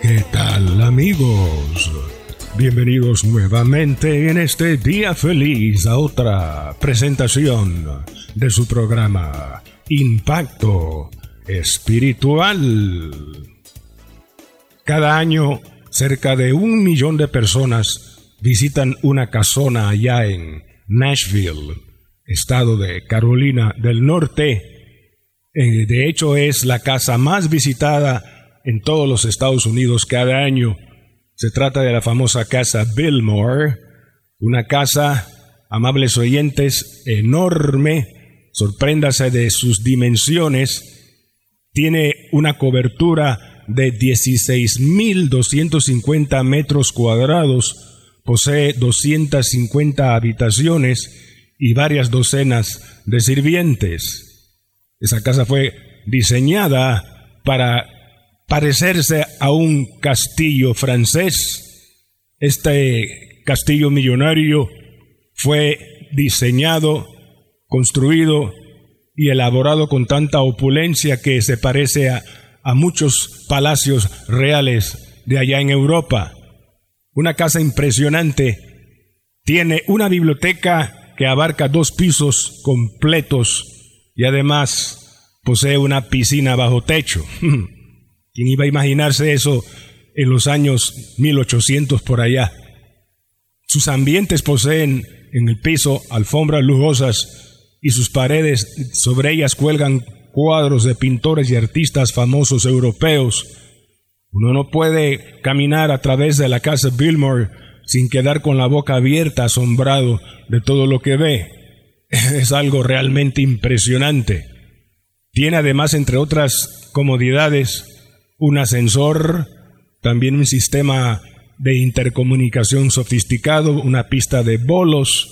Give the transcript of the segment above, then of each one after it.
¿Qué tal amigos? Bienvenidos nuevamente en este día feliz a otra presentación de su programa Impacto Espiritual. Cada año cerca de un millón de personas visitan una casona allá en Nashville, estado de Carolina del Norte. Eh, de hecho es la casa más visitada en todos los Estados Unidos cada año. Se trata de la famosa casa Billmore, una casa, amables oyentes, enorme, sorpréndase de sus dimensiones, tiene una cobertura de 16.250 metros cuadrados, posee 250 habitaciones y varias docenas de sirvientes. Esa casa fue diseñada para parecerse a un castillo francés. Este castillo millonario fue diseñado, construido y elaborado con tanta opulencia que se parece a, a muchos palacios reales de allá en Europa. Una casa impresionante. Tiene una biblioteca que abarca dos pisos completos y además posee una piscina bajo techo. ¿Quién iba a imaginarse eso en los años 1800 por allá? Sus ambientes poseen en el piso alfombras lujosas y sus paredes sobre ellas cuelgan cuadros de pintores y artistas famosos europeos. Uno no puede caminar a través de la casa Billmore sin quedar con la boca abierta, asombrado de todo lo que ve. Es algo realmente impresionante. Tiene además, entre otras comodidades, un ascensor, también un sistema de intercomunicación sofisticado, una pista de bolos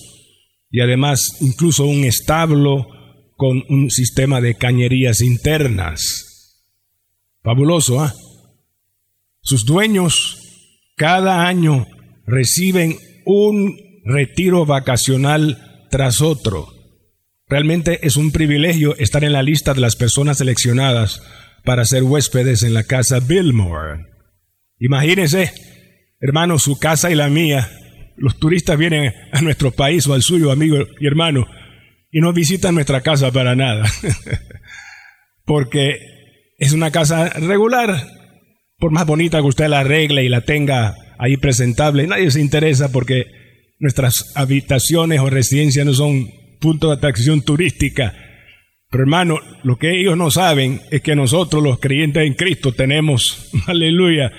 y además incluso un establo con un sistema de cañerías internas. Fabuloso, ¿ah? Sus dueños cada año reciben un retiro vacacional tras otro. Realmente es un privilegio estar en la lista de las personas seleccionadas para ser huéspedes en la casa Billmore. Imagínense, hermano, su casa y la mía. Los turistas vienen a nuestro país o al suyo, amigo y hermano, y no visitan nuestra casa para nada. Porque es una casa regular. Por más bonita que usted la arregle y la tenga ahí presentable, nadie se interesa porque nuestras habitaciones o residencias no son punto de atracción turística pero hermano, lo que ellos no saben es que nosotros los creyentes en Cristo tenemos, aleluya,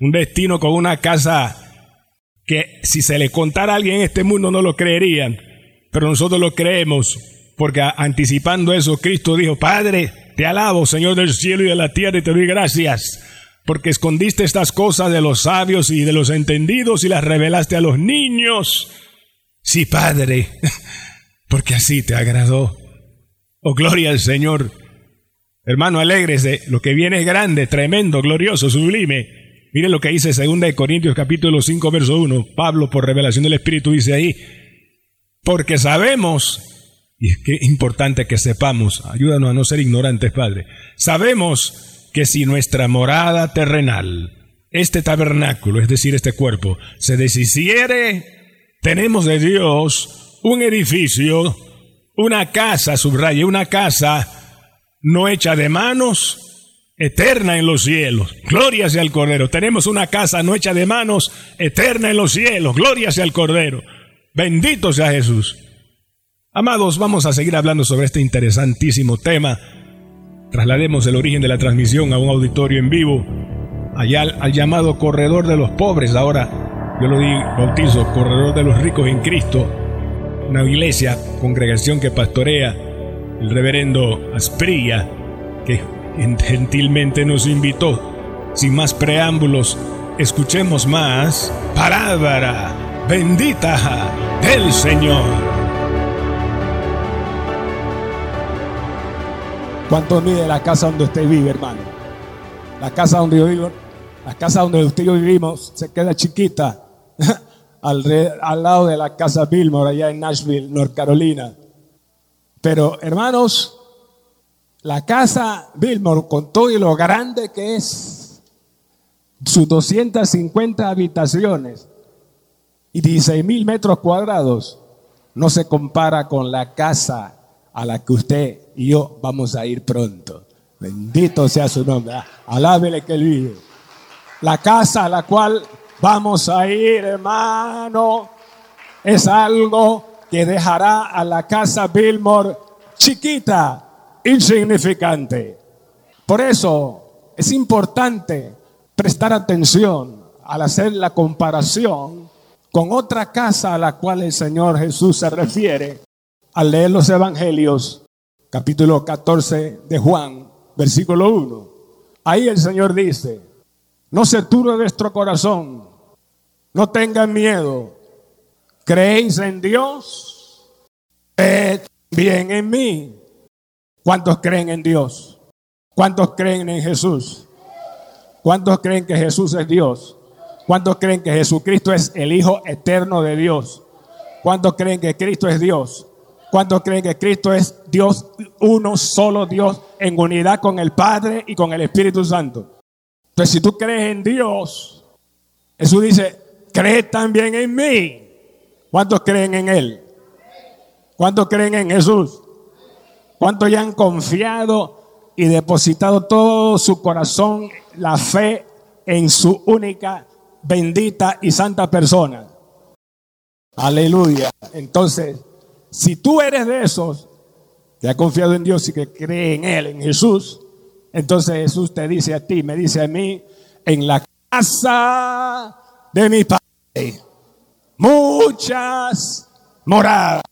un destino con una casa que si se le contara a alguien en este mundo no lo creerían, pero nosotros lo creemos, porque anticipando eso Cristo dijo, Padre, te alabo, Señor del cielo y de la tierra, y te doy gracias, porque escondiste estas cosas de los sabios y de los entendidos y las revelaste a los niños. Sí, Padre, porque así te agradó. Oh, gloria al Señor. Hermano, alégrese. Lo que viene es grande, tremendo, glorioso, sublime. Mire lo que dice 2 Corintios capítulo 5, verso 1. Pablo, por revelación del Espíritu, dice ahí, porque sabemos, y es que importante que sepamos, ayúdanos a no ser ignorantes, Padre, sabemos que si nuestra morada terrenal, este tabernáculo, es decir, este cuerpo, se deshiciere, tenemos de Dios un edificio una casa, subraya, una casa no hecha de manos, eterna en los cielos. Gloria sea al Cordero. Tenemos una casa no hecha de manos, eterna en los cielos. Gloria sea al Cordero. Bendito sea Jesús. Amados, vamos a seguir hablando sobre este interesantísimo tema. Traslademos el origen de la transmisión a un auditorio en vivo, allá al, al llamado corredor de los pobres. Ahora yo lo di bautizo, corredor de los ricos en Cristo una iglesia, congregación que pastorea el reverendo Asprilla, que gentilmente nos invitó. Sin más preámbulos, escuchemos más palabra bendita del Señor. ¿Cuánto mide la casa donde usted vive, hermano? La casa donde yo vivo, la casa donde usted y yo vivimos se queda chiquita al, al lado de la casa Billmore allá en Nashville, North Carolina. Pero hermanos, la casa Billmore, con todo y lo grande que es, sus 250 habitaciones y 16 mil metros cuadrados, no se compara con la casa a la que usted y yo vamos a ir pronto. Bendito sea su nombre. Ah, alábele que él vive. La casa a la cual vamos a ir, hermano, es algo que dejará a la casa Billmore chiquita, insignificante. Por eso es importante prestar atención al hacer la comparación con otra casa a la cual el Señor Jesús se refiere al leer los evangelios, capítulo 14 de Juan, versículo 1. Ahí el Señor dice, no se turbe vuestro corazón, no tengan miedo, creéis en Dios, creed bien en mí. ¿Cuántos creen en Dios? ¿Cuántos creen en Jesús? ¿Cuántos creen que Jesús es Dios? ¿Cuántos creen que Jesucristo es el Hijo eterno de Dios? ¿Cuántos creen que Cristo es Dios? ¿Cuántos creen que Cristo es Dios, uno solo Dios, en unidad con el Padre y con el Espíritu Santo? Si tú crees en Dios, Jesús dice, cree también en mí. ¿Cuántos creen en Él? ¿Cuántos creen en Jesús? ¿Cuántos ya han confiado y depositado todo su corazón, la fe en su única, bendita y santa persona? Aleluya. Entonces, si tú eres de esos que ha confiado en Dios y que cree en Él, en Jesús, entonces Jesús te dice a ti, me dice a mí, en la casa de mi Padre, muchas moradas.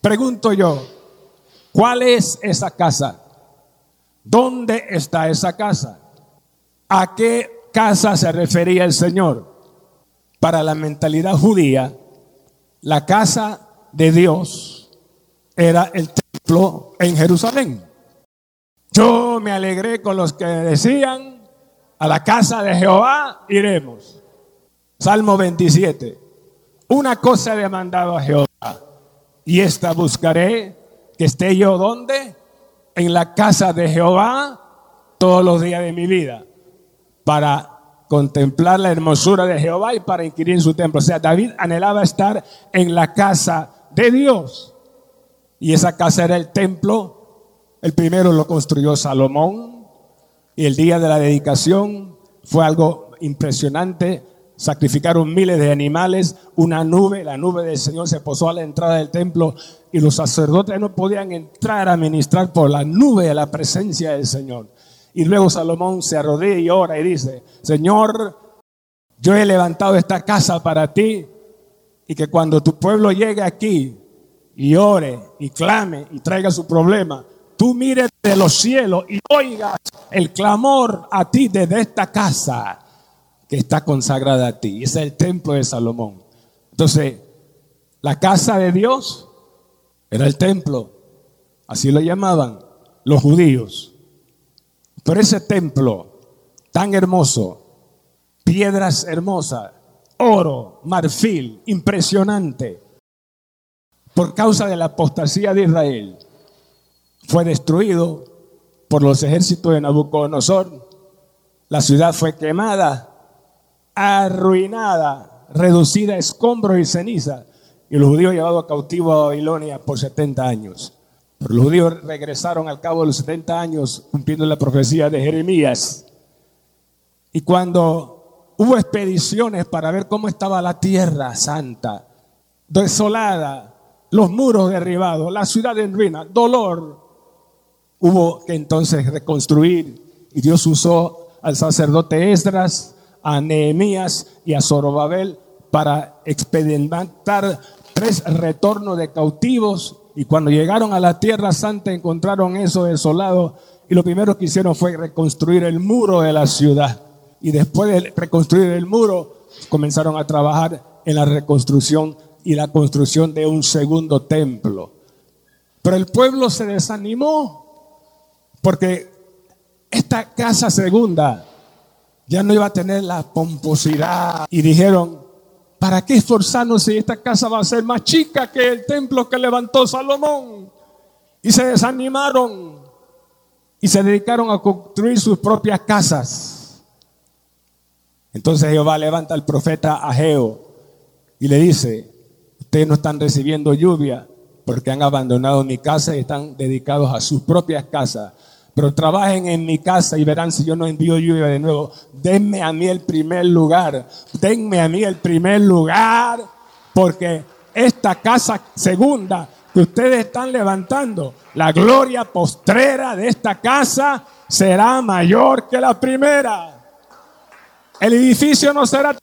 Pregunto yo, ¿cuál es esa casa? ¿Dónde está esa casa? ¿A qué casa se refería el Señor? Para la mentalidad judía, la casa de Dios era el templo en Jerusalén. Yo me alegré con los que decían, a la casa de Jehová iremos. Salmo 27. Una cosa he demandado a Jehová y esta buscaré que esté yo donde? En la casa de Jehová todos los días de mi vida para contemplar la hermosura de Jehová y para inquirir en su templo. O sea, David anhelaba estar en la casa de Dios. Y esa casa era el templo. El primero lo construyó Salomón. Y el día de la dedicación fue algo impresionante. Sacrificaron miles de animales, una nube, la nube del Señor se posó a la entrada del templo y los sacerdotes no podían entrar a ministrar por la nube de la presencia del Señor. Y luego Salomón se arrodilla y ora y dice, Señor, yo he levantado esta casa para ti y que cuando tu pueblo llegue aquí y ore y clame y traiga su problema, tú mires de los cielos y oigas el clamor a ti desde esta casa que está consagrada a ti. Es el templo de Salomón. Entonces, la casa de Dios era el templo, así lo llamaban los judíos. Pero ese templo tan hermoso, piedras hermosas, oro, marfil, impresionante, por causa de la apostasía de Israel, fue destruido por los ejércitos de Nabucodonosor. La ciudad fue quemada, arruinada, reducida a escombros y ceniza, y los judíos llevados cautivo a Babilonia por 70 años. Los judíos regresaron al cabo de los 70 años cumpliendo la profecía de Jeremías. Y cuando hubo expediciones para ver cómo estaba la tierra santa, desolada, los muros derribados, la ciudad en ruina, dolor, hubo que entonces reconstruir. Y Dios usó al sacerdote Esdras, a Nehemías y a Zorobabel para experimentar tres retornos de cautivos Y cuando llegaron a la tierra santa encontraron eso desolado y lo primero que hicieron fue reconstruir el muro de la ciudad. Y después de reconstruir el muro, comenzaron a trabajar en la reconstrucción y la construcción de un segundo templo. Pero el pueblo se desanimó porque esta casa segunda ya no iba a tener la pomposidad y dijeron, ¿para qué esforzarnos si esta casa va a ser más chica que el templo que levantó Salomón? Y se desanimaron y se dedicaron a construir sus propias casas. Entonces Jehová levanta al profeta Ageo y le dice, ustedes no están recibiendo lluvia porque han abandonado mi casa y están dedicados a sus propias casas. Pero trabajen en mi casa y verán si yo no envío lluvia de nuevo. Denme a mí el primer lugar. Denme a mí el primer lugar. Porque esta casa segunda que ustedes están levantando, la gloria postrera de esta casa será mayor que la primera. El edificio no será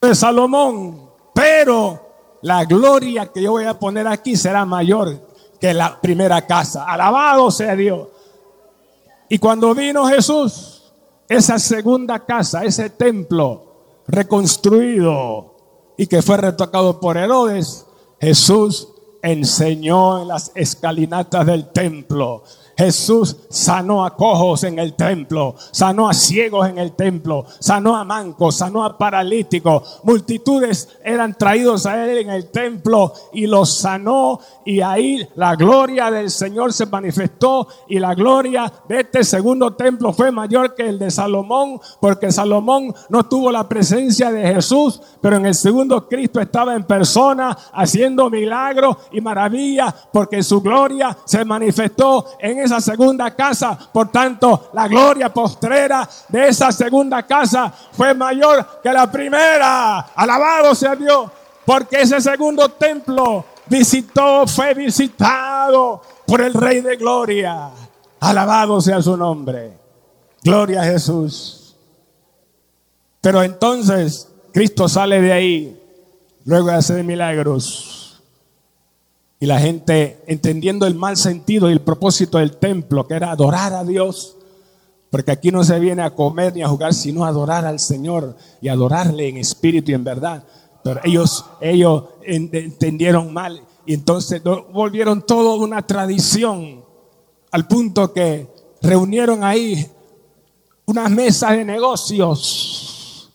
de Salomón, pero la gloria que yo voy a poner aquí será mayor que la primera casa. Alabado sea Dios. Y cuando vino Jesús, esa segunda casa, ese templo reconstruido y que fue retocado por Herodes, Jesús enseñó en las escalinatas del templo Jesús sanó a cojos en el templo, sanó a ciegos en el templo, sanó a mancos, sanó a paralíticos. Multitudes eran traídos a él en el templo y los sanó y ahí la gloria del Señor se manifestó y la gloria de este segundo templo fue mayor que el de Salomón porque Salomón no tuvo la presencia de Jesús, pero en el segundo Cristo estaba en persona haciendo milagros y maravillas porque su gloria se manifestó en esa segunda casa. Por tanto, la gloria postrera de esa segunda casa fue mayor que la primera. Alabado sea Dios, porque ese segundo templo visitó, fue visitado por el Rey de Gloria. Alabado sea su nombre. Gloria a Jesús. Pero entonces Cristo sale de ahí, luego de hacer milagros y la gente, entendiendo el mal sentido y el propósito del templo, que era adorar a Dios, porque aquí no se viene a comer ni a jugar, sino a adorar al Señor y adorarle en espíritu y en verdad. Pero ellos, ellos entendieron mal y entonces volvieron todo una tradición, al punto que reunieron ahí unas mesas de negocios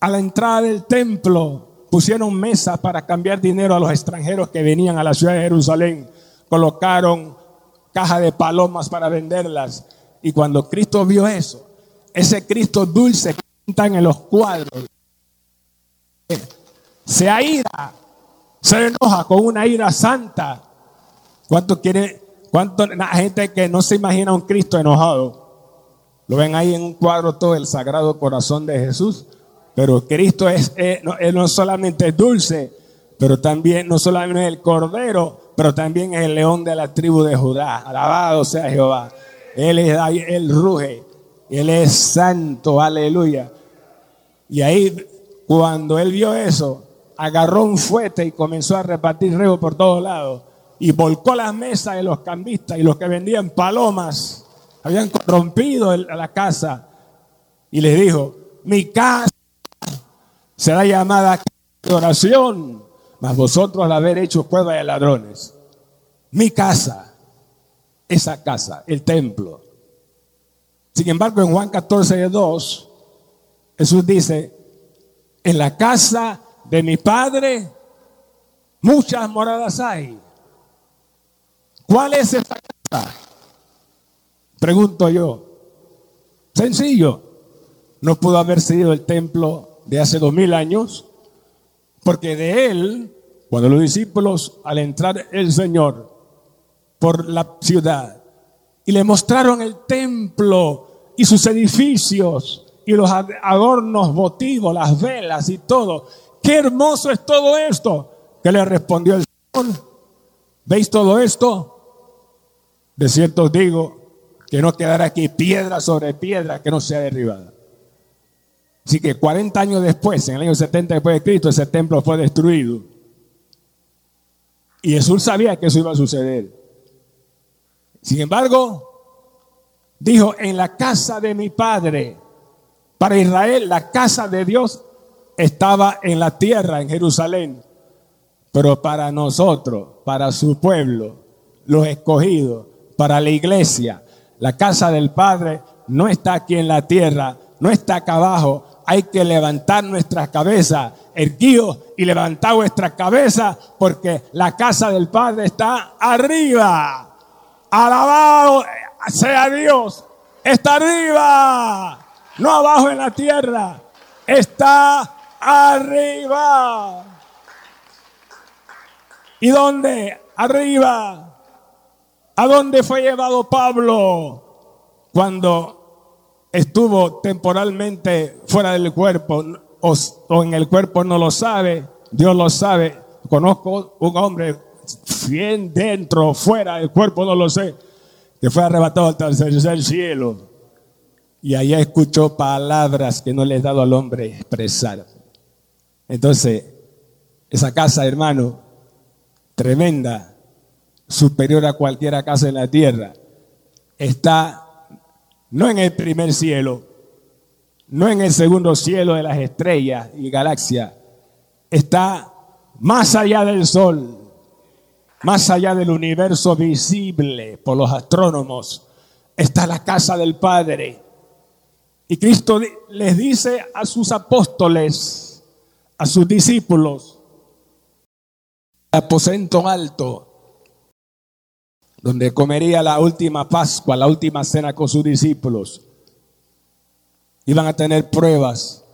a la entrada del templo pusieron mesas para cambiar dinero a los extranjeros que venían a la ciudad de Jerusalén, colocaron caja de palomas para venderlas. Y cuando Cristo vio eso, ese Cristo dulce que pintan en los cuadros, se aira, se enoja con una ira santa. ¿Cuánto quiere, cuánto la gente que no se imagina un Cristo enojado? Lo ven ahí en un cuadro todo el sagrado corazón de Jesús. Pero Cristo es, eh, no, no, solamente es dulce, pero también no solamente es el cordero, pero también es el león de la tribu de Judá. Alabado sea Jehová. Él es él ruge. Él es santo, aleluya. Y ahí, cuando él vio eso, agarró un fuete y comenzó a repartir rebo por todos lados. Y volcó las mesas de los cambistas y los que vendían palomas. Habían corrompido la casa. Y les dijo, mi casa será llamada oración, mas vosotros al haber hecho cueva de ladrones. Mi casa, esa casa, el templo. Sin embargo, en Juan 14, 2, Jesús dice, en la casa de mi padre muchas moradas hay. ¿Cuál es esa casa? Pregunto yo. Sencillo. No pudo haber sido el templo de hace dos mil años, porque de él, cuando los discípulos, al entrar el Señor por la ciudad, y le mostraron el templo y sus edificios y los adornos votivos, las velas y todo, qué hermoso es todo esto, que le respondió el Señor, ¿veis todo esto? De cierto os digo que no quedará aquí piedra sobre piedra que no sea derribada. Así que 40 años después, en el año 70 después de Cristo, ese templo fue destruido. Y Jesús sabía que eso iba a suceder. Sin embargo, dijo, en la casa de mi padre, para Israel, la casa de Dios estaba en la tierra, en Jerusalén. Pero para nosotros, para su pueblo, los escogidos, para la iglesia, la casa del Padre no está aquí en la tierra, no está acá abajo. Hay que levantar nuestras cabezas, erguidos y levantar vuestras cabezas, porque la casa del Padre está arriba. Alabado sea Dios. Está arriba, no abajo en la tierra. Está arriba. ¿Y dónde? Arriba. ¿A dónde fue llevado Pablo cuando estuvo temporalmente fuera del cuerpo o, en el cuerpo? No lo sabe, Dios lo sabe. Conozco un hombre bien dentro, fuera del cuerpo, no lo sé, que fue arrebatado al tercer cielo. Y allá escuchó palabras que no le he dado al hombre expresar. Entonces, esa casa, hermano, tremenda, superior a cualquier casa en la tierra, está no en el primer cielo, no en el segundo cielo de las estrellas y galaxias, está más allá del sol, más allá del universo visible por los astrónomos, está la casa del Padre. Y Cristo les dice a sus apóstoles, a sus discípulos, aposento alto, donde comería la última Pascua, la última cena con sus discípulos. Iban a tener pruebas,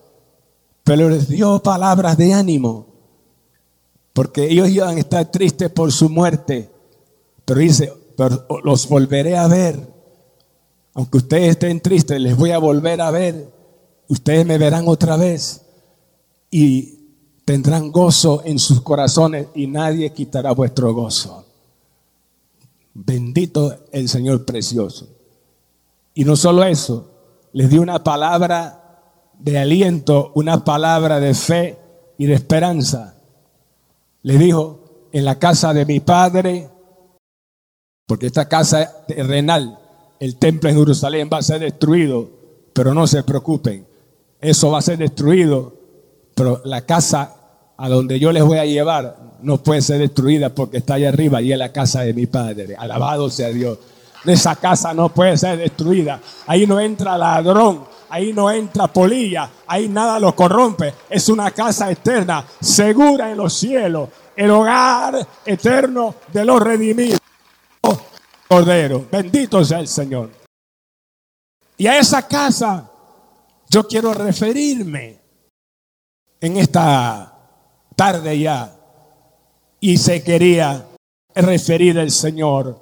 pero les dio palabras de ánimo, porque ellos iban a estar tristes por su muerte. Pero dice, los volveré a ver. Aunque ustedes estén tristes, les voy a volver a ver. Ustedes me verán otra vez. Y tendrán gozo en sus corazones y nadie quitará vuestro gozo. Bendito el Señor precioso. Y no solo eso, les dio una palabra de aliento, una palabra de fe y de esperanza. Les dijo, en la casa de mi Padre, porque esta casa terrenal, el templo en Jerusalén va a ser destruido, pero no se preocupen, eso va a ser destruido, pero la casa a donde yo les voy a llevar no puede ser destruida porque está allá arriba y es la casa de mi padre. Alabado sea Dios. Esa casa no puede ser destruida. Ahí no entra ladrón, ahí no entra polilla, ahí nada lo corrompe. Es una casa eterna, segura en los cielos, el hogar eterno de los redimidos. Cordero, bendito sea el Señor. Y a esa casa yo quiero referirme en esta tarde ya. Y se quería referir al Señor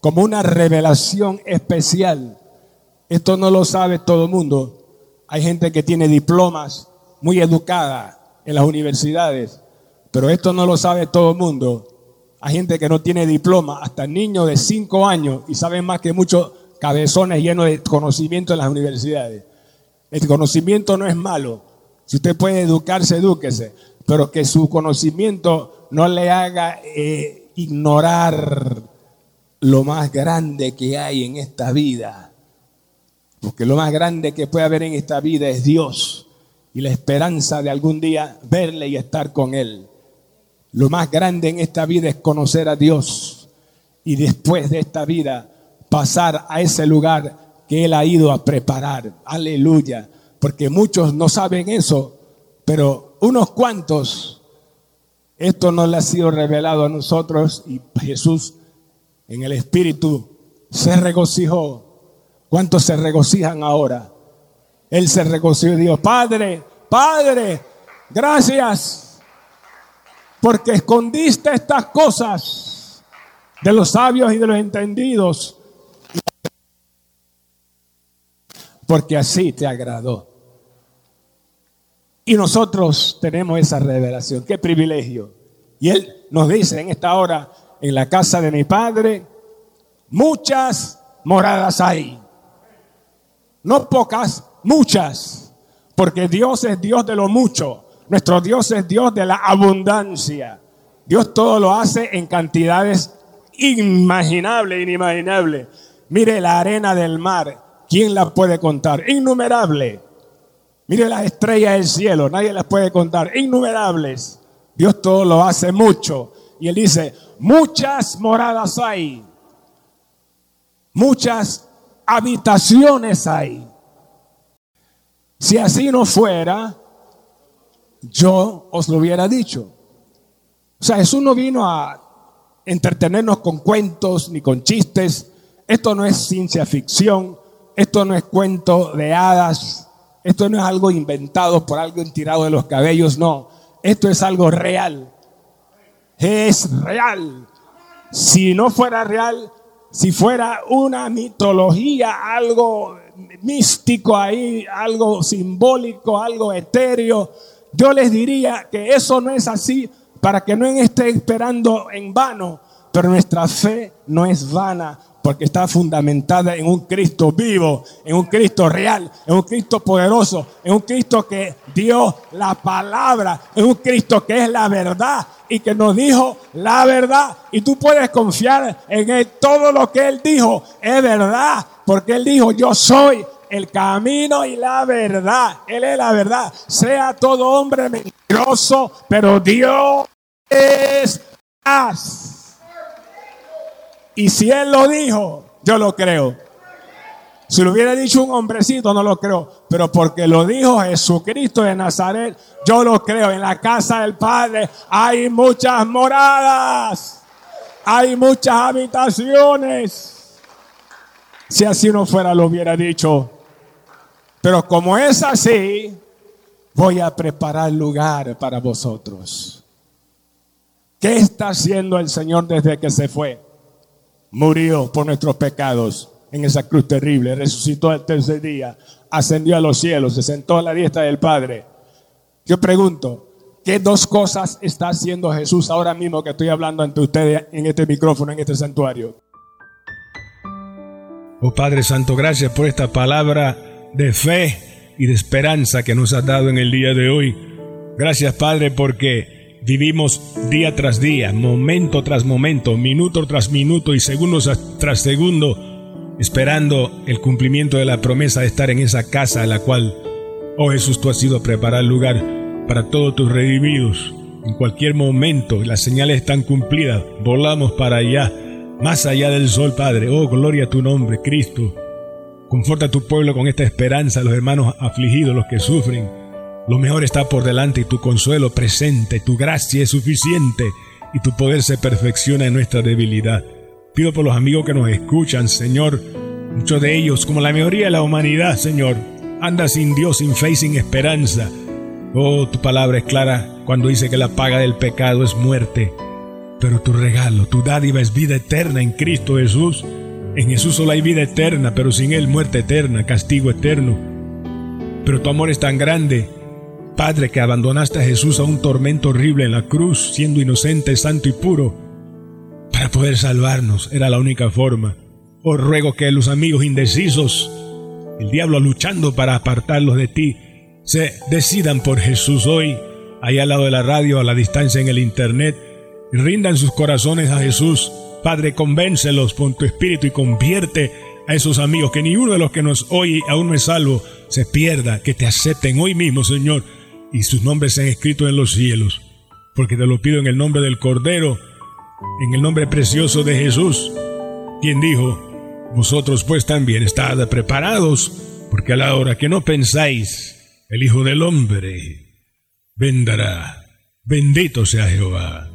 como una revelación especial. Esto no lo sabe todo el mundo. Hay gente que tiene diplomas muy educada en las universidades, pero esto no lo sabe todo el mundo. Hay gente que no tiene diploma, hasta niños de 5 años y saben más que muchos cabezones llenos de conocimiento en las universidades. El conocimiento no es malo. Si usted puede educarse, edúquese pero que su conocimiento no le haga eh, ignorar lo más grande que hay en esta vida. Porque lo más grande que puede haber en esta vida es Dios y la esperanza de algún día verle y estar con Él. Lo más grande en esta vida es conocer a Dios y después de esta vida pasar a ese lugar que Él ha ido a preparar. Aleluya. Porque muchos no saben eso, pero unos cuantos, esto no le ha sido revelado a nosotros y Jesús en el Espíritu se regocijó. ¿Cuántos se regocijan ahora? Él se regocijó y dijo, Padre, Padre, gracias porque escondiste estas cosas de los sabios y de los entendidos, porque así te agradó. Y nosotros tenemos esa revelación. Qué privilegio. Y Él nos dice en esta hora, en la casa de mi Padre, muchas moradas hay. No pocas, muchas. Porque Dios es Dios de lo mucho. Nuestro Dios es Dios de la abundancia. Dios todo lo hace en cantidades inimaginables, inimaginables. Mire la arena del mar, ¿quién la puede contar? Innumerable. Mire las estrellas del cielo, nadie las puede contar, innumerables. Dios todo lo hace mucho. Y él dice, muchas moradas hay, muchas habitaciones hay. Si así no fuera, yo os lo hubiera dicho. O sea, Jesús no vino a entretenernos con cuentos ni con chistes. Esto no es ciencia ficción, esto no es cuento de hadas, esto no es algo inventado por alguien tirado de los cabellos, no. Esto es algo real. Es real. Si no fuera real, si fuera una mitología, algo místico ahí, algo simbólico, algo etéreo, yo les diría que eso no es así para que no esté esperando en vano, pero nuestra fe no es vana porque está fundamentada en un Cristo vivo, en un Cristo real, en un Cristo poderoso, en un Cristo que dio la palabra, en un Cristo que es la verdad y que nos dijo la verdad. Y tú puedes confiar en él. Todo lo que él dijo es verdad, porque él dijo, yo soy el camino y la verdad. Él es la verdad. Sea todo hombre mentiroso, pero Dios es y si él lo dijo, yo lo creo. Si lo hubiera dicho un hombrecito, no lo creo. Pero porque lo dijo Jesucristo de Nazaret, yo lo creo. En la casa del Padre hay muchas moradas. Hay muchas habitaciones. Si así no fuera, lo hubiera dicho. Pero como es así, voy a preparar lugar para vosotros. ¿Qué está haciendo el Señor desde que se fue? Murió por nuestros pecados en esa cruz terrible, resucitó al tercer día, ascendió a los cielos, se sentó a la diestra del Padre. Yo pregunto, ¿qué dos cosas está haciendo Jesús ahora mismo que estoy hablando ante ustedes en este micrófono, en este santuario? Oh Padre Santo, gracias por esta palabra de fe y de esperanza que nos has dado en el día de hoy. Gracias Padre porque Vivimos día tras día, momento tras momento, minuto tras minuto y segundo tras segundo, esperando el cumplimiento de la promesa de estar en esa casa a la cual, oh Jesús, tú has ido a preparar lugar para todos tus redimidos. En cualquier momento las señales están cumplidas, volamos para allá, más allá del sol, Padre. Oh, gloria a tu nombre, Cristo. Conforta a tu pueblo con esta esperanza, los hermanos afligidos, los que sufren lo mejor está por delante y tu consuelo presente, tu gracia es suficiente y tu poder se perfecciona en nuestra debilidad. Pido por los amigos que nos escuchan, Señor, muchos de ellos, como la mayoría de la humanidad, Señor, anda sin Dios, sin fe y sin esperanza. Oh, tu palabra es clara cuando dice que la paga del pecado es muerte, pero tu regalo, tu dádiva es vida eterna en Cristo Jesús. En Jesús solo hay vida eterna, pero sin Él muerte eterna, castigo eterno. Pero tu amor es tan grande Padre, que abandonaste a Jesús a un tormento horrible en la cruz, siendo inocente, santo y puro, para poder salvarnos, era la única forma. Os ruego que los amigos indecisos, el diablo luchando para apartarlos de ti, se decidan por Jesús hoy, ahí al lado de la radio, a la distancia en el internet, y rindan sus corazones a Jesús. Padre, convéncelos con tu espíritu y convierte a esos amigos, que ni uno de los que nos oye aún no es salvo, se pierda, que te acepten hoy mismo, Señor y sus nombres sean escritos en los cielos, porque te lo pido en el nombre del Cordero, en el nombre precioso de Jesús, quien dijo, vosotros pues también estad preparados, porque a la hora que no pensáis, el Hijo del Hombre vendrá. Bendito sea Jehová.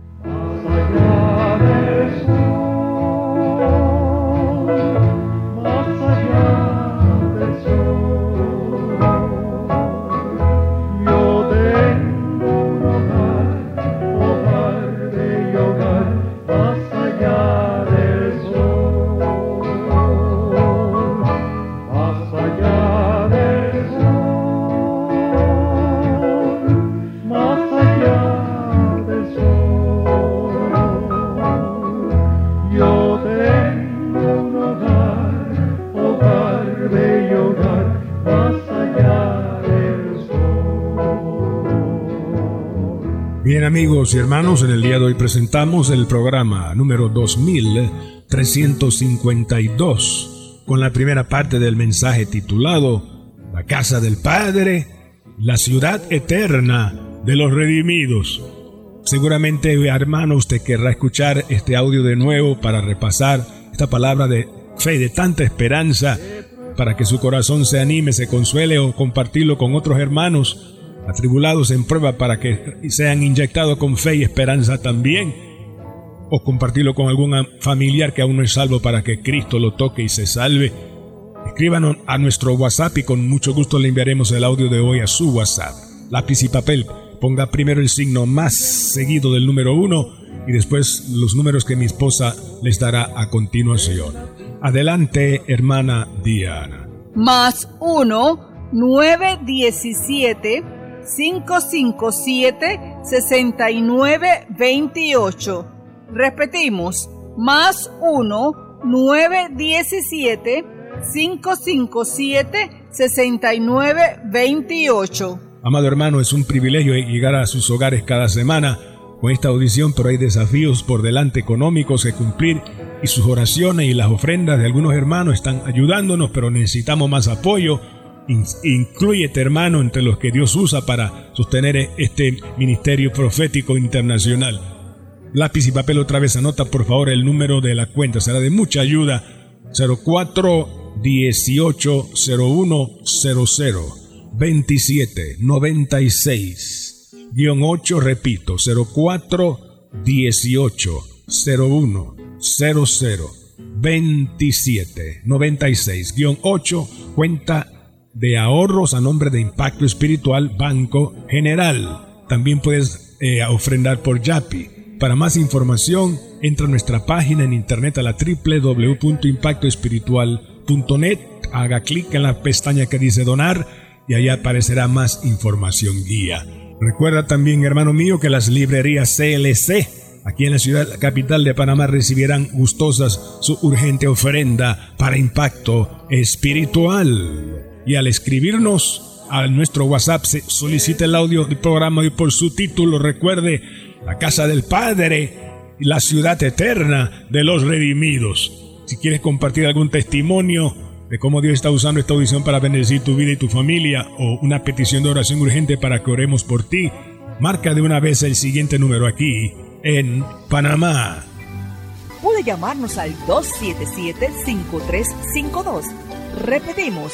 Bien amigos y hermanos, en el día de hoy presentamos el programa número 2352 con la primera parte del mensaje titulado La casa del Padre, la ciudad eterna de los redimidos. Seguramente hermano usted querrá escuchar este audio de nuevo para repasar esta palabra de fe, de tanta esperanza, para que su corazón se anime, se consuele o compartirlo con otros hermanos atribulados en prueba para que sean inyectados con fe y esperanza también, o compartirlo con algún familiar que aún no es salvo para que Cristo lo toque y se salve. Escríbanos a nuestro WhatsApp y con mucho gusto le enviaremos el audio de hoy a su WhatsApp. Lápiz y papel, ponga primero el signo más seguido del número uno y después los números que mi esposa les dará a continuación. Adelante, hermana Diana. Más uno, nueve, diecisiete 557-6928. Repetimos, más 1-917-557-6928. Amado hermano, es un privilegio llegar a sus hogares cada semana con esta audición, pero hay desafíos por delante económicos que cumplir y sus oraciones y las ofrendas de algunos hermanos están ayudándonos, pero necesitamos más apoyo Incluyete, hermano, entre los que Dios usa para sostener este ministerio profético internacional. Lápiz y papel otra vez, anota por favor el número de la cuenta, será de mucha ayuda. 04 18 01 00 27 96 8, repito, 04 18 01 00 27 96 8, cuenta de ahorros a nombre de Impacto Espiritual Banco General. También puedes eh, ofrendar por Yapi. Para más información, entra a nuestra página en internet a la www.impactoespiritual.net, haga clic en la pestaña que dice donar y allá aparecerá más información guía. Recuerda también, hermano mío, que las librerías CLC aquí en la ciudad capital de Panamá recibirán gustosas su urgente ofrenda para impacto espiritual y al escribirnos a nuestro WhatsApp se solicita el audio del programa y por su título recuerde La casa del Padre y la ciudad eterna de los redimidos. Si quieres compartir algún testimonio de cómo Dios está usando esta audición para bendecir tu vida y tu familia o una petición de oración urgente para que oremos por ti, marca de una vez el siguiente número aquí en Panamá. Puede llamarnos al 277-5352. Repetimos,